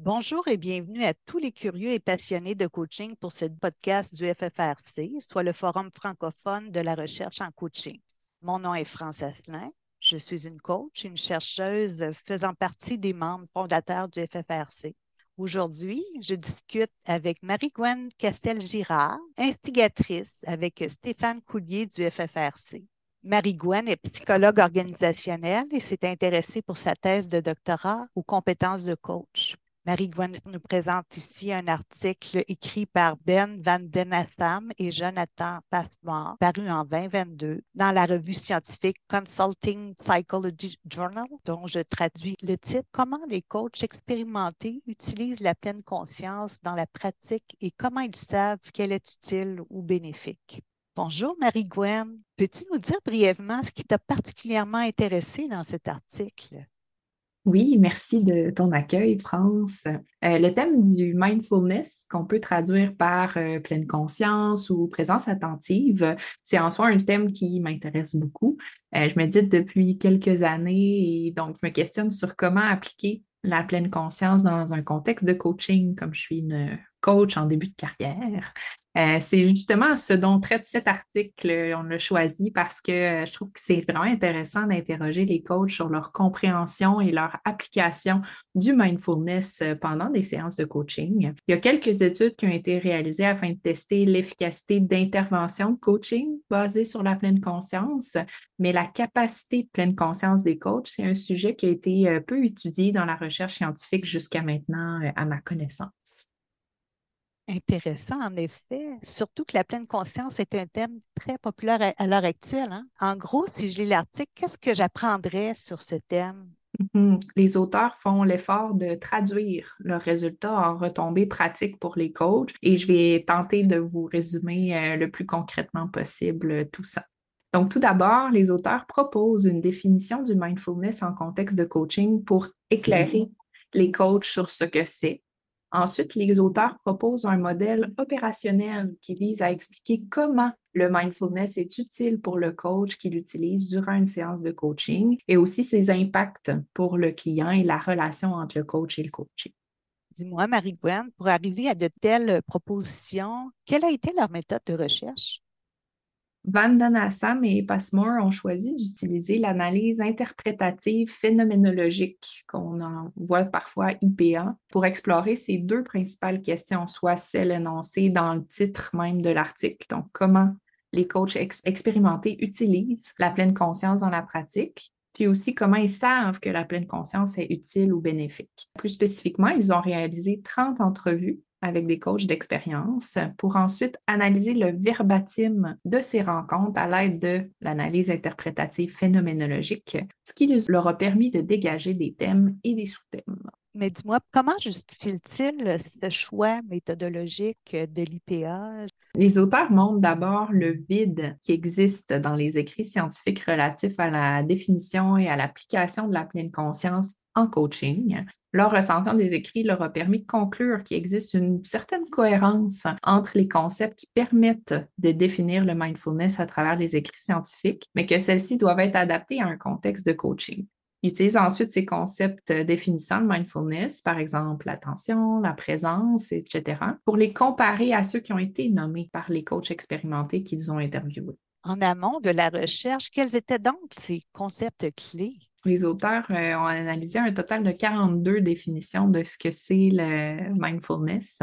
Bonjour et bienvenue à tous les curieux et passionnés de coaching pour ce podcast du FFRC, soit le Forum francophone de la recherche en coaching. Mon nom est France Asselin. Je suis une coach, une chercheuse faisant partie des membres fondateurs du FFRC. Aujourd'hui, je discute avec Marie-Gwen Castel-Girard, instigatrice avec Stéphane Coulier du FFRC. Marie-Gwen est psychologue organisationnelle et s'est intéressée pour sa thèse de doctorat aux compétences de coach. Marie-Gwen nous présente ici un article écrit par Ben Van Den Assam et Jonathan Passmore, paru en 2022 dans la revue scientifique Consulting Psychology Journal, dont je traduis le titre Comment les coachs expérimentés utilisent la pleine conscience dans la pratique et comment ils savent qu'elle est utile ou bénéfique? Bonjour Marie-Gwen. Peux-tu nous dire brièvement ce qui t'a particulièrement intéressé dans cet article? Oui, merci de ton accueil, France. Euh, le thème du mindfulness, qu'on peut traduire par euh, pleine conscience ou présence attentive, c'est en soi un thème qui m'intéresse beaucoup. Euh, je médite depuis quelques années et donc je me questionne sur comment appliquer la pleine conscience dans un contexte de coaching, comme je suis une coach en début de carrière. Euh, c'est justement ce dont traite cet article. On l'a choisi parce que euh, je trouve que c'est vraiment intéressant d'interroger les coachs sur leur compréhension et leur application du mindfulness euh, pendant des séances de coaching. Il y a quelques études qui ont été réalisées afin de tester l'efficacité d'intervention de coaching basée sur la pleine conscience, mais la capacité de pleine conscience des coachs, c'est un sujet qui a été peu étudié dans la recherche scientifique jusqu'à maintenant, à ma connaissance. Intéressant, en effet. Surtout que la pleine conscience est un thème très populaire à, l'heure actuelle. Hein. En gros, si je lis l'article, qu'est-ce que j'apprendrais sur ce thème? Mm-hmm. Les auteurs font l'effort de traduire leurs résultats en retombées pratiques pour les coachs et je vais tenter de vous résumer euh, le plus concrètement possible euh, tout ça. Donc, tout d'abord, les auteurs proposent une définition du mindfulness en contexte de coaching pour éclairer mm-hmm. les coachs sur ce que c'est, Ensuite, les auteurs proposent un modèle opérationnel qui vise à expliquer comment le mindfulness est utile pour le coach qui l'utilise durant une séance de coaching et aussi ses impacts pour le client et la relation entre le coach et le coaché. Dis-moi, Marie-Gwen, pour arriver à de telles propositions, quelle a été leur méthode de recherche? Vandana-Sam et Passmore ont choisi d'utiliser l'analyse interprétative phénoménologique, qu'on en voit parfois IPA, pour explorer ces deux principales questions, soit celles énoncées dans le titre même de l'article, donc comment les coachs expérimentés utilisent la pleine conscience dans la pratique, puis aussi comment ils savent que la pleine conscience est utile ou bénéfique. Plus spécifiquement, ils ont réalisé 30 entrevues avec des coachs d'expérience pour ensuite analyser le verbatim de ces rencontres à l'aide de l'analyse interprétative phénoménologique, ce qui leur a permis de dégager des thèmes et des sous-thèmes. Mais dis-moi, comment justifie-t-il ce choix méthodologique de l'IPA? Les auteurs montrent d'abord le vide qui existe dans les écrits scientifiques relatifs à la définition et à l'application de la pleine conscience en coaching. Leur ressentiment des écrits leur a permis de conclure qu'il existe une certaine cohérence entre les concepts qui permettent de définir le mindfulness à travers les écrits scientifiques, mais que celles-ci doivent être adaptées à un contexte de coaching. Ils utilisent ensuite ces concepts définissant le mindfulness, par exemple l'attention, la présence, etc., pour les comparer à ceux qui ont été nommés par les coachs expérimentés qu'ils ont interviewés. En amont de la recherche, quels étaient donc ces concepts clés? Les auteurs euh, ont analysé un total de 42 définitions de ce que c'est le mindfulness.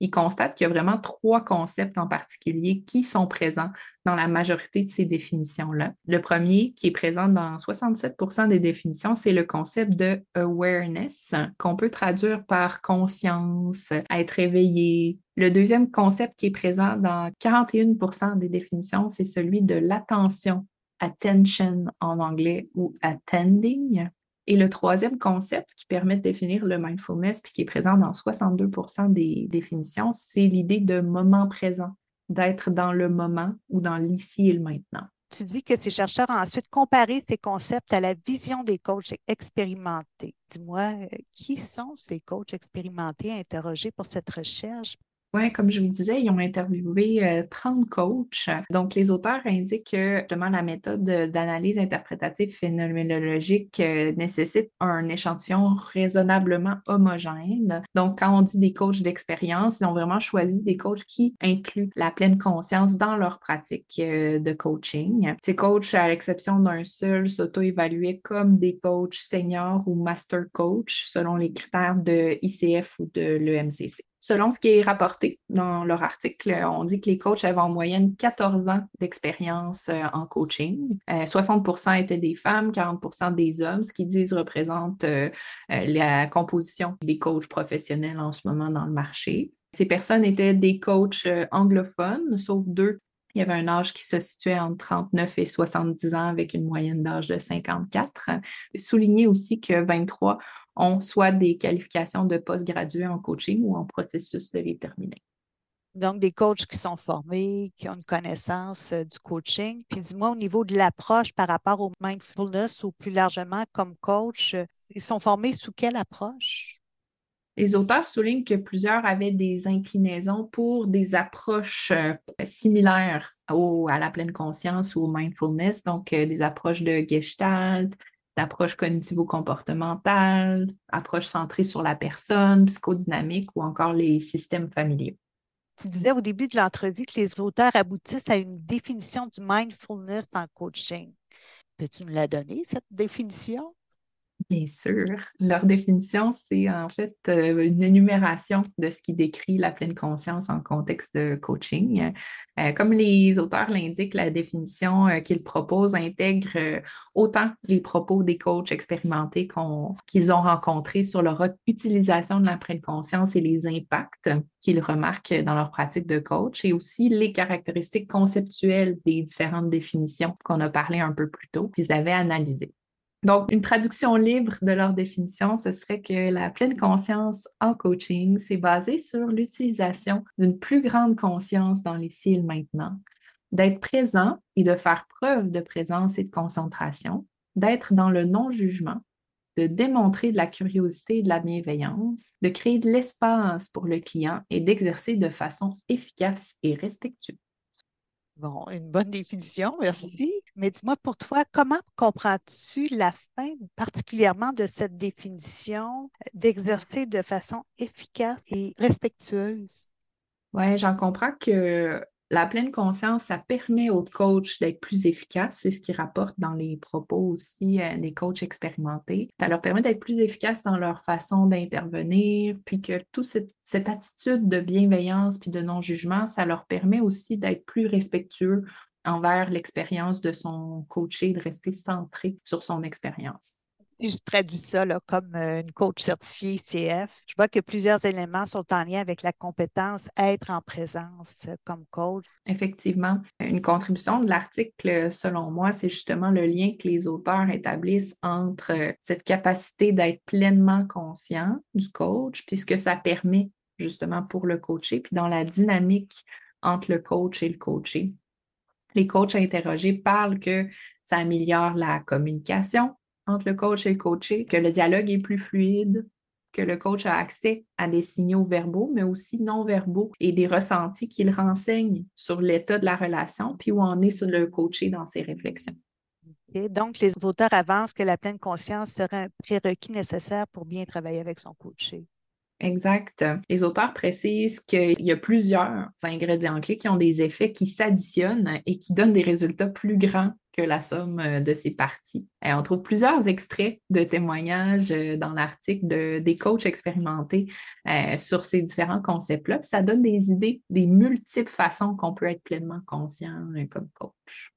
Ils constatent qu'il y a vraiment trois concepts en particulier qui sont présents dans la majorité de ces définitions-là. Le premier, qui est présent dans 67% des définitions, c'est le concept de awareness, qu'on peut traduire par conscience, être éveillé. Le deuxième concept qui est présent dans 41% des définitions, c'est celui de l'attention attention en anglais ou attending. Et le troisième concept qui permet de définir le mindfulness, puis qui est présent dans 62% des définitions, c'est l'idée de moment présent, d'être dans le moment ou dans l'ici et le maintenant. Tu dis que ces chercheurs ont ensuite comparé ces concepts à la vision des coachs expérimentés. Dis-moi, euh, qui sont ces coachs expérimentés interrogés pour cette recherche? Oui, comme je vous disais, ils ont interviewé 30 euh, coachs. Donc, les auteurs indiquent que justement la méthode d'analyse interprétative phénoménologique euh, nécessite un échantillon raisonnablement homogène. Donc, quand on dit des coachs d'expérience, ils ont vraiment choisi des coachs qui incluent la pleine conscience dans leur pratique euh, de coaching. Ces coachs, à l'exception d'un seul, s'auto-évaluaient comme des coachs seniors ou master coach selon les critères de ICF ou de l'EMCC. Selon ce qui est rapporté dans leur article, on dit que les coachs avaient en moyenne 14 ans d'expérience euh, en coaching. 60% euh, étaient des femmes, 40% des hommes, ce qu'ils disent représente euh, la composition des coachs professionnels en ce moment dans le marché. Ces personnes étaient des coachs anglophones, sauf deux il y avait un âge qui se situait entre 39 et 70 ans avec une moyenne d'âge de 54. Souligner aussi que 23 ont soit des qualifications de postgradué en coaching ou en processus de les terminer. Donc, des coachs qui sont formés, qui ont une connaissance euh, du coaching. Puis dis-moi, au niveau de l'approche par rapport au mindfulness ou plus largement comme coach, euh, ils sont formés sous quelle approche? Les auteurs soulignent que plusieurs avaient des inclinaisons pour des approches euh, similaires à la pleine conscience ou au mindfulness, donc des approches de gestalt, d'approche cognitivo-comportementale, approche centrée sur la personne, psychodynamique ou encore les systèmes familiaux. Tu disais au début de l'entrevue que les auteurs aboutissent à une définition du mindfulness en coaching. Peux-tu nous la donner, cette définition? Bien sûr. Leur définition, c'est en fait euh, une énumération de ce qui décrit la pleine conscience en contexte de coaching. Euh, comme les auteurs l'indiquent, la définition euh, qu'ils proposent intègre autant les propos des coachs expérimentés qu'ils ont rencontrés sur leur utilisation de la pleine conscience et les impacts qu'ils remarquent dans leur pratique de coach, et aussi les caractéristiques conceptuelles des différentes définitions qu'on a parlé un peu plus tôt, qu'ils avaient analysées. Donc, une traduction libre de leur définition, ce serait que la pleine conscience en coaching, c'est basé sur l'utilisation d'une plus grande conscience dans les cils maintenant, d'être présent et de faire preuve de présence et de concentration, d'être dans le non-jugement, de démontrer de la curiosité et de la bienveillance, de créer de l'espace pour le client et d'exercer de façon efficace et respectueuse. Bon, une bonne définition, merci. Mais dis-moi, pour toi, comment comprends-tu la fin particulièrement de cette définition d'exercer de façon efficace et respectueuse? Oui, j'en comprends que la pleine conscience, ça permet aux coachs d'être plus efficaces. C'est ce qu'ils rapportent dans les propos aussi euh, des coachs expérimentés. Ça leur permet d'être plus efficaces dans leur façon d'intervenir, puis que toute cette, attitude de bienveillance puis de non-jugement, ça leur permet aussi d'être plus respectueux envers l'expérience de son coaché, de rester centré sur son expérience je traduis ça comme euh, une coach certifiée CF, je vois que plusieurs éléments sont en lien avec la compétence être en présence comme coach. Effectivement, une contribution de l'article, selon moi, c'est justement le lien que les auteurs établissent entre euh, cette capacité d'être pleinement conscient du coach, puisque ça permet justement pour le coacher, puis dans la dynamique entre le coach et le coaché. Les coachs interrogés parlent que ça améliore la communication, entre le coach et le coaché, que le dialogue est plus fluide, que le coach a accès à des signaux verbaux, mais aussi non verbaux et des ressentis qu'il renseigne sur l'état de la relation, puis où on est sur le coaché dans ses réflexions. Donc, les auteurs avancent que la pleine conscience serait un prérequis nécessaire pour bien travailler avec son coaché. Exact. Les auteurs précisent qu'il y a plusieurs ingrédients clés qui ont des effets qui s'additionnent et qui donnent des résultats plus grands que la somme euh, de ces parties. Et on trouve plusieurs extraits de témoignages euh, dans l'article de, des coachs expérimentés euh, sur ces différents concepts-là. Ça donne des idées des multiples façons qu'on peut être pleinement conscient comme coach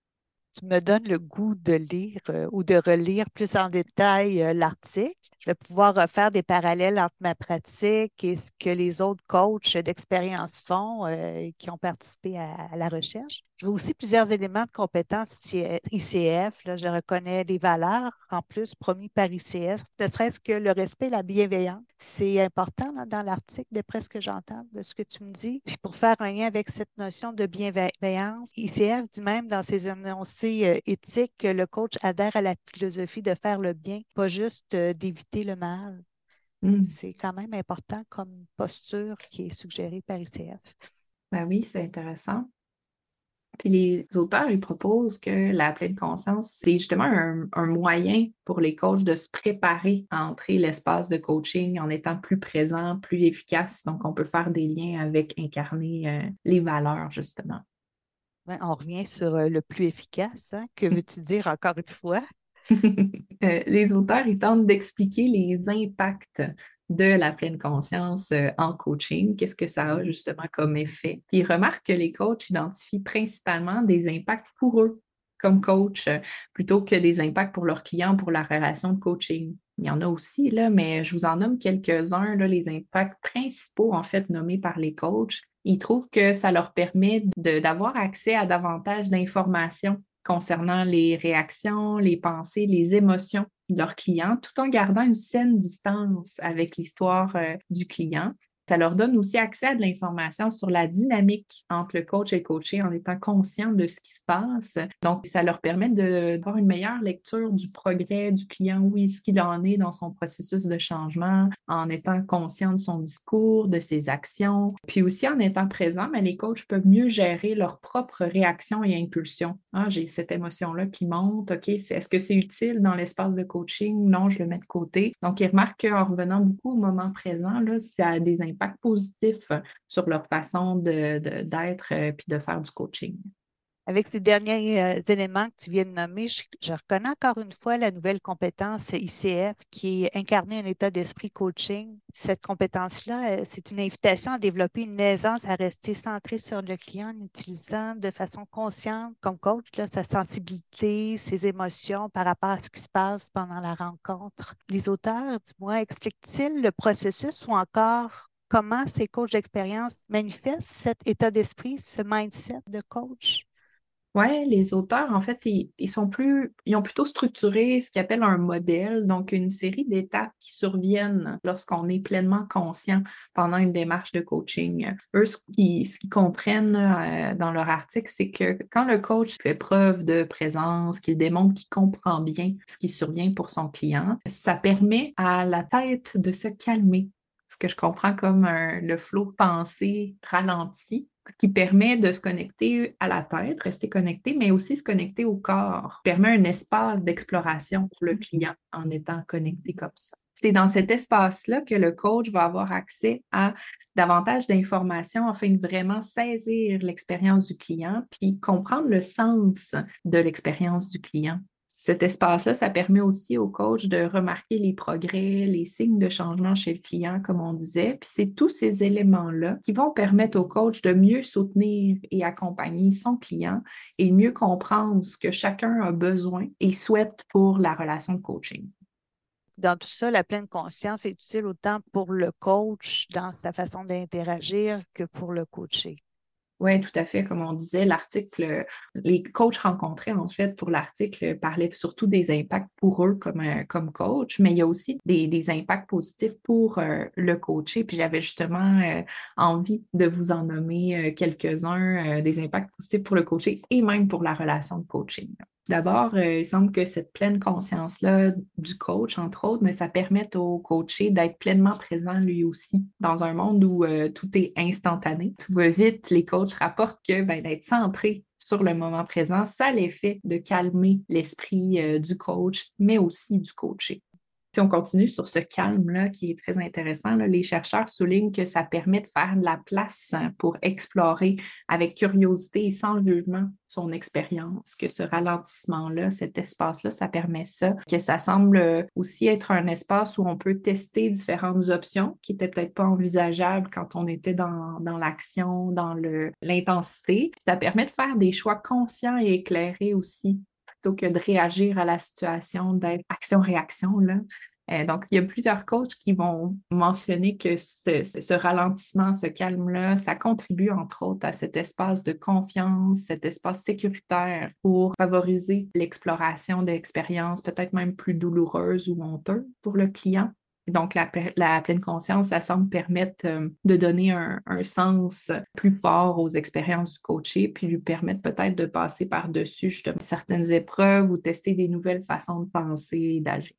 tu me donnes le goût de lire euh, ou de relire plus en détail euh, l'article. Je vais pouvoir faire des parallèles entre ma pratique et ce que les autres coachs d'expérience font euh, qui ont participé à, la recherche. Je veux aussi plusieurs éléments de compétences ICF. Là, je reconnais les valeurs en plus promis par ICF, ne serait-ce que le respect et la bienveillance. C'est important dans l'article, d'après ce que j'entends, de ce que tu me dis. Puis pour faire un lien avec cette notion de bienveillance, ICF dit même dans ses énoncés euh, éthiques que le coach adhère à la philosophie de faire le bien, pas juste euh, d'éviter le mal. Hmm. C'est quand même important comme posture qui est suggérée par ICF. Ben oui, c'est intéressant. Puis les auteurs, ils proposent que la pleine conscience, c'est justement un, moyen pour les coachs de se préparer à entrer l'espace de coaching en étant plus présent, plus efficace. Donc, on peut faire des liens avec incarner euh, les valeurs, justement. on revient sur euh, le plus efficace. Hein. Que veux-tu dire encore une fois? Euh, les auteurs, ils tentent d'expliquer les impacts de la pleine conscience euh, en coaching, qu'est-ce que ça a justement comme effet? Puis ils remarquent que les coachs identifient principalement des impacts pour eux comme coach euh, plutôt que des impacts pour leurs clients, pour la relation de coaching. Il y en a aussi, là, mais je vous en nomme quelques-uns, les impacts principaux, en fait, nommés par les coachs. Ils trouvent que ça leur permet d'avoir accès à davantage d'informations concernant les réactions, les pensées, les émotions de leurs clients, tout en gardant une saine distance avec l'histoire euh, du client. Ça leur donne aussi accès à de l'information sur la dynamique entre le coach et le coaché en étant conscient de ce qui se passe. Donc, ça leur permet d'avoir une meilleure lecture du progrès du client, où est-ce qu'il en est dans son processus de changement, en étant conscient de son discours, de ses actions. Puis aussi, en étant présent, mais les coachs peuvent mieux gérer leurs propres réactions et impulsions. Ah, j'ai cette émotion-là qui monte. OK, est-ce que c'est utile dans l'espace de coaching? Non, je le mets de côté. Donc, ils remarquent qu'en revenant beaucoup au moment présent, là, ça a des positif sur leur façon d'être et euh, de faire du coaching. Avec ces derniers euh, éléments que tu viens de nommer, je, reconnais encore une fois la nouvelle compétence ICF qui est incarner un état d'esprit coaching. Cette compétence-là, euh, c'est une invitation à développer une aisance à rester centré sur le client en utilisant de façon consciente comme coach sa sensibilité, ses émotions par rapport à ce qui se passe pendant la rencontre. Les auteurs, du moins, expliquent-ils le processus ou encore comment ces coachs d'expérience manifestent cet état d'esprit, ce mindset de coach? Oui, les auteurs, en fait, ils, sont plus, ils ont plutôt structuré ce qu'ils appellent un modèle, donc une série d'étapes qui surviennent lorsqu'on est pleinement conscient pendant une démarche de coaching. Eux, ce qu'ils, comprennent euh, dans leur article, c'est que quand le coach fait preuve de présence, qu'il démontre qu'il comprend bien ce qui survient pour son client, ça permet à la tête de se calmer ce que je comprends comme le flot de pensée ralenti qui permet de se connecter à la tête, rester connecté, mais aussi se connecter au corps, permet un espace d'exploration pour le client en étant connecté comme ça. C'est dans cet espace-là que le coach va avoir accès à davantage d'informations afin de vraiment saisir l'expérience du client puis comprendre le sens de l'expérience du client cet espace-là, ça permet aussi au coach de remarquer les progrès, les signes de changement chez le client, comme on disait. Puis c'est tous ces éléments-là qui vont permettre au coach de mieux soutenir et accompagner son client et mieux comprendre ce que chacun a besoin et souhaite pour la relation de coaching dans tout ça, la pleine conscience est utile autant pour le coach dans sa façon d'interagir que pour le coacher. Oui, tout à fait. Comme on disait, l'article, les coachs rencontrés, en fait, pour l'article, parlaient surtout des impacts pour eux comme, euh, coach, mais il y a aussi des, impacts positifs pour euh, le coacher. Puis j'avais justement euh, envie de vous en nommer quelques-uns, des impacts positifs pour le coacher et même pour la relation de coaching. D'abord, euh, il semble que cette pleine conscience-là du coach, entre autres, mais ça permet au coaché d'être pleinement présent lui aussi dans un monde où euh, tout est instantané, tout va vite. Les coachs rapportent que ben, d'être centré sur le moment présent, ça a l'effet de calmer l'esprit euh, du coach, mais aussi du coaché. Si on continue sur ce calme-là qui est très intéressant, les chercheurs soulignent que ça permet de faire de la place hein, pour explorer avec curiosité et sans jugement son expérience, que ce ralentissement-là, cet espace-là, ça permet ça, que ça semble aussi être un espace où on peut tester différentes options qui n'étaient peut-être pas envisageables quand on était dans, dans l'action, dans l'intensité. Ça permet de faire des choix conscients et éclairés aussi plutôt que de réagir à la situation, d'être action-réaction. Euh, donc, il y a plusieurs coachs qui vont mentionner que ce, ralentissement, ce calme-là, ça contribue entre autres à cet espace de confiance, cet espace sécuritaire pour favoriser l'exploration d'expériences peut-être même plus douloureuses ou honteuses pour le client. Donc, la, pleine conscience, ça semble permettre euh, de donner un, sens plus fort aux expériences du coaché, puis lui permettre peut-être de passer par-dessus certaines épreuves ou tester des nouvelles façons de penser et d'agir.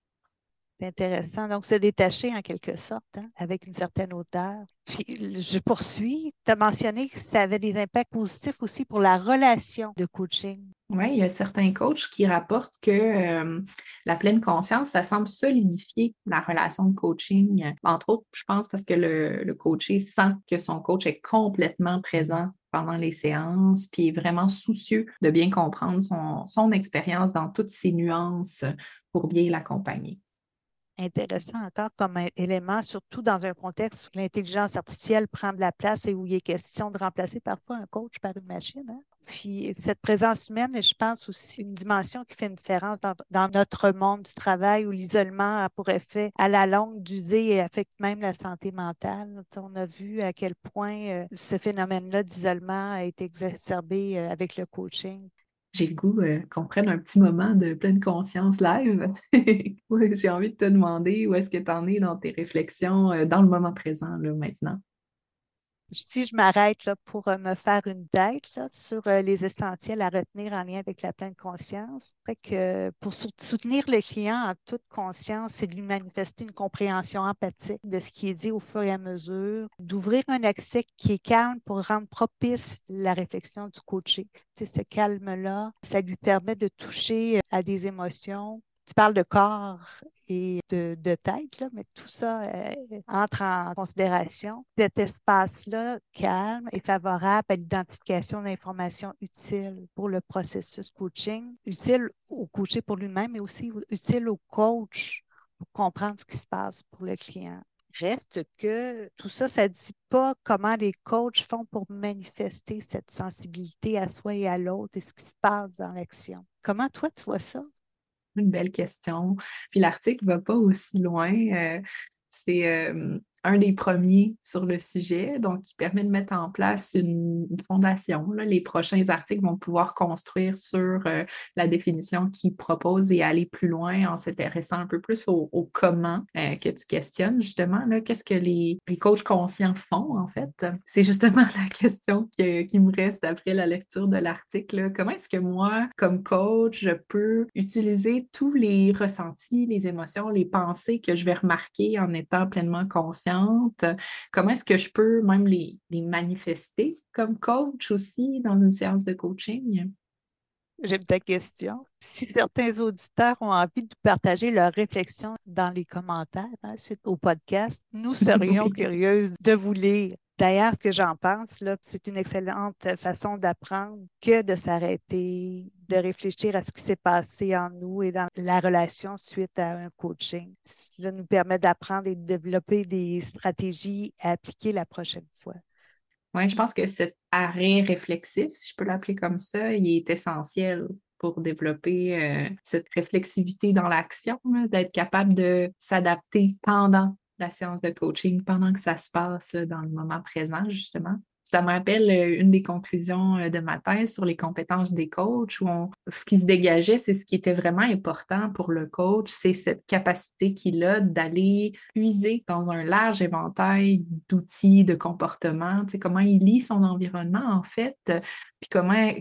C'est intéressant. Donc, se détacher en quelque sorte, hein, avec une certaine hauteur. Puis, je poursuis. Tu as mentionné que ça avait des impacts positifs aussi pour la relation de coaching. Oui, il y a certains coachs qui rapportent que euh, la pleine conscience, ça semble solidifier la relation de coaching. Entre autres, je pense parce que le, le coaché sent que son coach est complètement présent pendant les séances, puis est vraiment soucieux de bien comprendre son, son expérience dans toutes ses nuances pour bien l'accompagner intéressant encore comme élément, surtout dans un contexte où l'intelligence artificielle prend de la place et où il est question de remplacer parfois un coach par une machine. Hein. Puis cette présence humaine est, je pense, aussi une dimension qui fait une différence dans, notre monde du travail où l'isolement a pour effet à la longue d'user et affecte même la santé mentale. On a vu à quel point euh, ce phénomène-là d'isolement a été exacerbé euh, avec le coaching j'ai le goût euh, qu'on prenne un petit moment de pleine conscience live. j'ai envie de te demander où est-ce que tu en es dans tes réflexions dans le moment présent, là, maintenant? Si je m'arrête là, pour euh, me faire une tête sur euh, les essentiels à retenir en lien avec la pleine conscience, que pour soutenir le client en toute conscience, c'est de lui manifester une compréhension empathique de ce qui est dit au fur et à mesure, d'ouvrir un accès qui est calme pour rendre propice la réflexion du coaché. ce calme-là, ça lui permet de toucher à des émotions tu parles de corps et de, tête, mais tout ça euh, entre en considération. Cet espace-là calme et favorable à l'identification d'informations utiles pour le processus coaching, utile au coaché pour lui-même, mais aussi utile au coach pour comprendre ce qui se passe pour le client. Reste que tout ça, ça ne dit pas comment les coachs font pour manifester cette sensibilité à soi et à l'autre et ce qui se passe dans l'action. Comment toi, tu vois ça? Une belle question. Puis l'article ne va pas aussi loin. Euh, c'est euh, un des premiers sur le sujet, donc qui permet de mettre en place une, fondation. Les prochains articles vont pouvoir construire sur euh, la définition qu'il propose et aller plus loin en s'intéressant un peu plus au, comment euh, que tu questionnes justement. Qu'est-ce que les, les, coachs conscients font en fait? C'est justement la question qui me reste après la lecture de l'article. Comment est-ce que moi, comme coach, je peux utiliser tous les ressentis, les émotions, les pensées que je vais remarquer en étant pleinement conscient Comment est-ce que je peux même les, manifester comme coach aussi dans une séance de coaching? J'aime ta question. Si certains auditeurs ont envie de partager leurs réflexions dans les commentaires hein, suite au podcast, nous serions curieuses de vous lire. D'ailleurs, ce que j'en pense, c'est une excellente façon d'apprendre que de s'arrêter, de réfléchir à ce qui s'est passé en nous et dans la relation suite à un coaching. Cela nous permet d'apprendre et de développer des stratégies à appliquer la prochaine fois. Oui, je pense que cet arrêt réflexif, si je peux l'appeler comme ça, il est essentiel pour développer euh, cette réflexivité dans l'action, d'être capable de s'adapter pendant la séance de coaching pendant que ça se passe dans le moment présent, justement. Ça me rappelle euh, une des conclusions euh, de ma thèse sur les compétences des coachs, où ce qui se dégageait, c'est ce qui était vraiment important pour le coach, c'est cette capacité qu'il a d'aller puiser dans un large éventail d'outils, de comportements, tu sais, comment il lit son environnement, en fait, puis comment,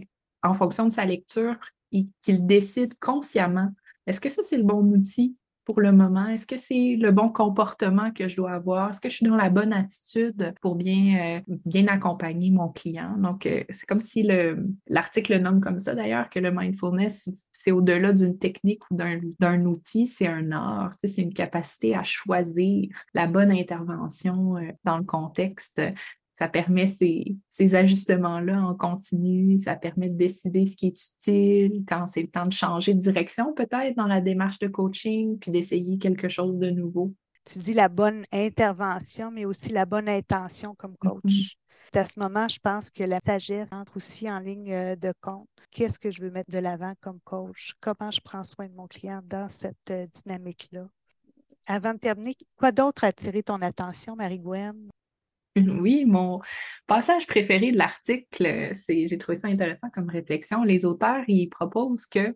en fonction de sa lecture, qu'il décide consciemment est-ce que ça, c'est le bon outil pour le moment? Est-ce que c'est le bon comportement que je dois avoir? Est-ce que je suis dans la bonne attitude pour bien, euh, bien accompagner mon client? Donc, euh, c'est comme si l'article nomme comme ça d'ailleurs, que le mindfulness, c'est au-delà d'une technique ou d'un outil, c'est un art, c'est une capacité à choisir la bonne intervention euh, dans le contexte ça permet ces, ajustements-là en continu, ça permet de décider ce qui est utile quand c'est le temps de changer de direction peut-être dans la démarche de coaching, puis d'essayer quelque chose de nouveau. Tu dis la bonne intervention, mais aussi la bonne intention comme coach. Mm-hmm. À ce moment, je pense que la sagesse entre aussi en ligne euh, de compte. Qu'est-ce que je veux mettre de l'avant comme coach? Comment je prends soin de mon client dans cette euh, dynamique-là? Avant de terminer, quoi d'autre a attiré ton attention, Marie-Gwen? Oui, mon passage préféré de l'article, c'est, j'ai trouvé ça intéressant comme réflexion. Les auteurs, ils proposent que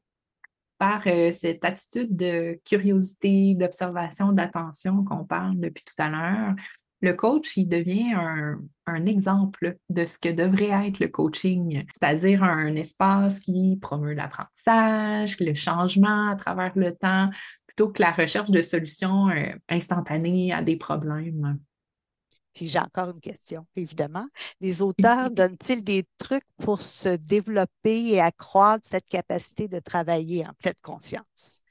par euh, cette attitude de curiosité, d'observation, d'attention qu'on parle depuis tout à l'heure, le coach, devient un, un, exemple de ce que devrait être le coaching, c'est-à-dire un espace qui promeut l'apprentissage, le changement à travers le temps, plutôt que la recherche de solutions instantanées à des problèmes. Puis j'ai encore une question, évidemment. Les auteurs donnent-ils des trucs pour se développer et accroître cette capacité de travailler en pleine conscience?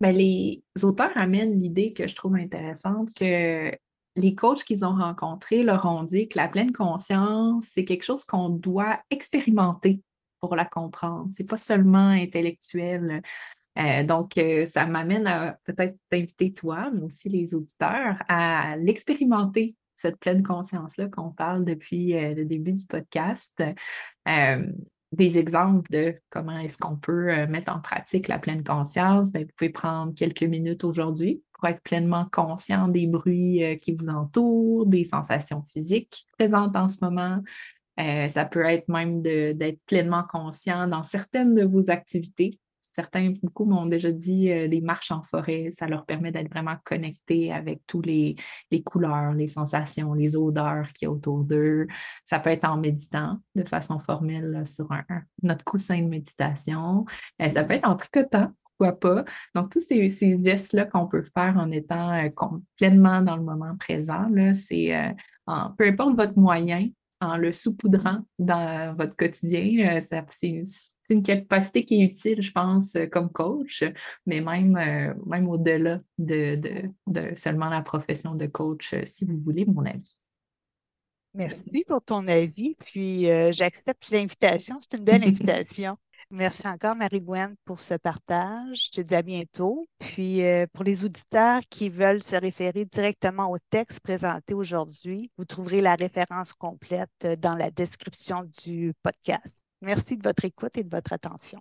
Bien, les auteurs amènent l'idée que je trouve intéressante que les coachs qu'ils ont rencontrés leur ont dit que la pleine conscience, c'est quelque chose qu'on doit expérimenter pour la comprendre. C'est pas seulement intellectuel. Euh, donc, euh, ça m'amène à peut-être t'inviter toi, mais aussi les auditeurs, à l'expérimenter, cette pleine conscience-là qu'on parle depuis euh, le début du podcast. des exemples de comment est-ce qu'on peut mettre en pratique la pleine conscience, ben, vous pouvez prendre quelques minutes aujourd'hui pour être pleinement conscient des bruits qui vous entourent, des sensations physiques présentes en ce moment. ça peut être même d'être pleinement conscient dans certaines de vos activités, Certains, beaucoup m'ont déjà dit euh, des marches en forêt, ça leur permet d'être vraiment connectés avec tous les, couleurs, les sensations, les odeurs qui y a autour d'eux. Ça peut être en méditant de façon formelle sur notre coussin de méditation. Euh, ça peut être en tricotant, pas. Donc, tous ces, ces gestes-là qu'on peut faire en étant euh, pleinement dans le moment présent, c'est peu importe votre moyen, en le saupoudrant dans votre quotidien, ça, c'est c'est une capacité qui est utile, je pense, euh, comme coach, mais même, euh, même au-delà de, seulement la profession de coach, euh, si vous voulez, mon avis. Merci pour ton avis. Puis j'accepte l'invitation. C'est une belle invitation. Merci encore, Marie-Gwen, pour ce partage. Je te dis à bientôt. Puis, pour les auditeurs qui veulent se référer directement au texte présenté aujourd'hui, vous trouverez la référence complète dans la description du podcast. Merci de votre écoute et de votre attention.